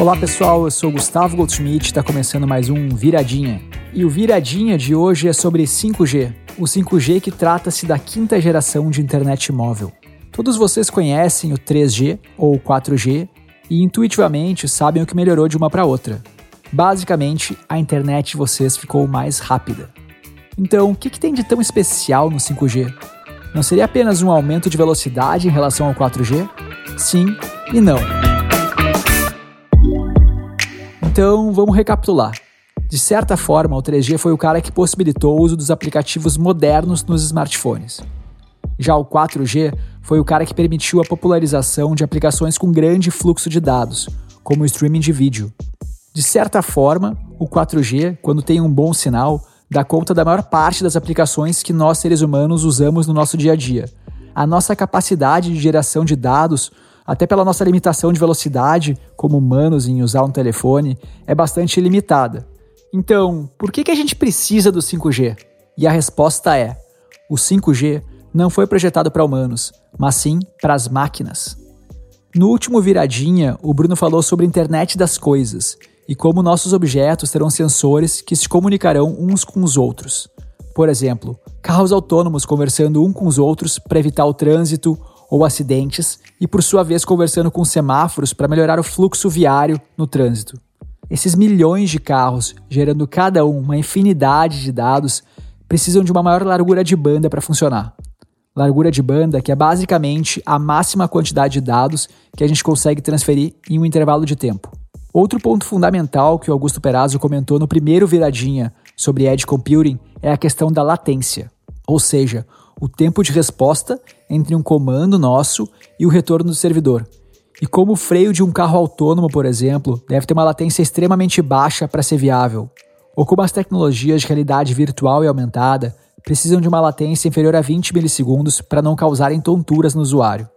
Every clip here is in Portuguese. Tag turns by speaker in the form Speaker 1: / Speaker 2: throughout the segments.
Speaker 1: Olá pessoal, eu sou Gustavo Goldschmidt, está começando mais um Viradinha. E o Viradinha de hoje é sobre 5G, o 5G que trata-se da quinta geração de internet móvel. Todos vocês conhecem o 3G ou 4G e intuitivamente sabem o que melhorou de uma para outra. Basicamente, a internet de vocês ficou mais rápida. Então, o que, que tem de tão especial no 5G? Não seria apenas um aumento de velocidade em relação ao 4G? Sim e não. Então, vamos recapitular. De certa forma, o 3G foi o cara que possibilitou o uso dos aplicativos modernos nos smartphones. Já o 4G foi o cara que permitiu a popularização de aplicações com grande fluxo de dados, como o streaming de vídeo. De certa forma, o 4G, quando tem um bom sinal, dá conta da maior parte das aplicações que nós seres humanos usamos no nosso dia a dia. A nossa capacidade de geração de dados, até pela nossa limitação de velocidade, como humanos em usar um telefone, é bastante limitada. Então, por que, que a gente precisa do 5G? E a resposta é: o 5G não foi projetado para humanos, mas sim para as máquinas. No último Viradinha, o Bruno falou sobre a internet das coisas e como nossos objetos terão sensores que se comunicarão uns com os outros. Por exemplo, carros autônomos conversando um com os outros para evitar o trânsito ou acidentes e, por sua vez, conversando com semáforos para melhorar o fluxo viário no trânsito. Esses milhões de carros, gerando cada um uma infinidade de dados, precisam de uma maior largura de banda para funcionar. Largura de banda que é basicamente a máxima quantidade de dados que a gente consegue transferir em um intervalo de tempo. Outro ponto fundamental que o Augusto Perazzo comentou no primeiro viradinha sobre edge computing é a questão da latência, ou seja, o tempo de resposta entre um comando nosso e o retorno do servidor. E como o freio de um carro autônomo, por exemplo, deve ter uma latência extremamente baixa para ser viável, ou como as tecnologias de realidade virtual e aumentada precisam de uma latência inferior a 20 milissegundos para não causarem tonturas no usuário.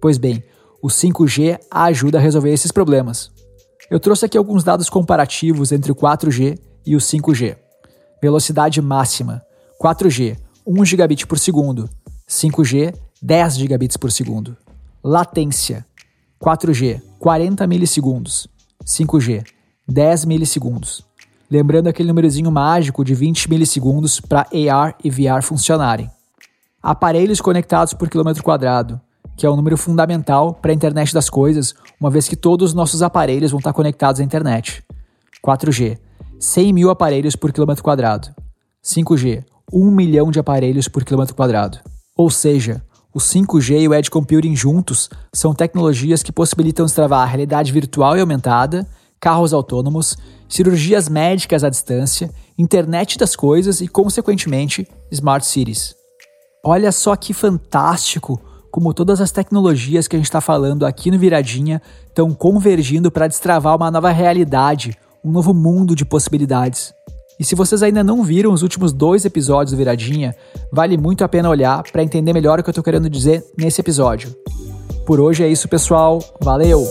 Speaker 1: Pois bem, o 5G ajuda a resolver esses problemas. Eu trouxe aqui alguns dados comparativos entre o 4G e o 5G. Velocidade máxima: 4G 1 gigabit por segundo, 5G 10 gigabits por segundo. Latência: 4G 40 milissegundos, 5G 10 milissegundos. Lembrando aquele númerozinho mágico de 20 milissegundos para AR e VR funcionarem. Aparelhos conectados por quilômetro quadrado: que é um número fundamental para a internet das coisas, uma vez que todos os nossos aparelhos vão estar conectados à internet. 4G, 100 mil aparelhos por quilômetro quadrado. 5G, 1 milhão de aparelhos por quilômetro quadrado. Ou seja, o 5G e o Edge Computing juntos são tecnologias que possibilitam destravar a realidade virtual e aumentada, carros autônomos, cirurgias médicas à distância, internet das coisas e, consequentemente, smart cities. Olha só que fantástico como todas as tecnologias que a gente está falando aqui no Viradinha estão convergindo para destravar uma nova realidade, um novo mundo de possibilidades. E se vocês ainda não viram os últimos dois episódios do Viradinha, vale muito a pena olhar para entender melhor o que eu estou querendo dizer nesse episódio. Por hoje é isso, pessoal. Valeu!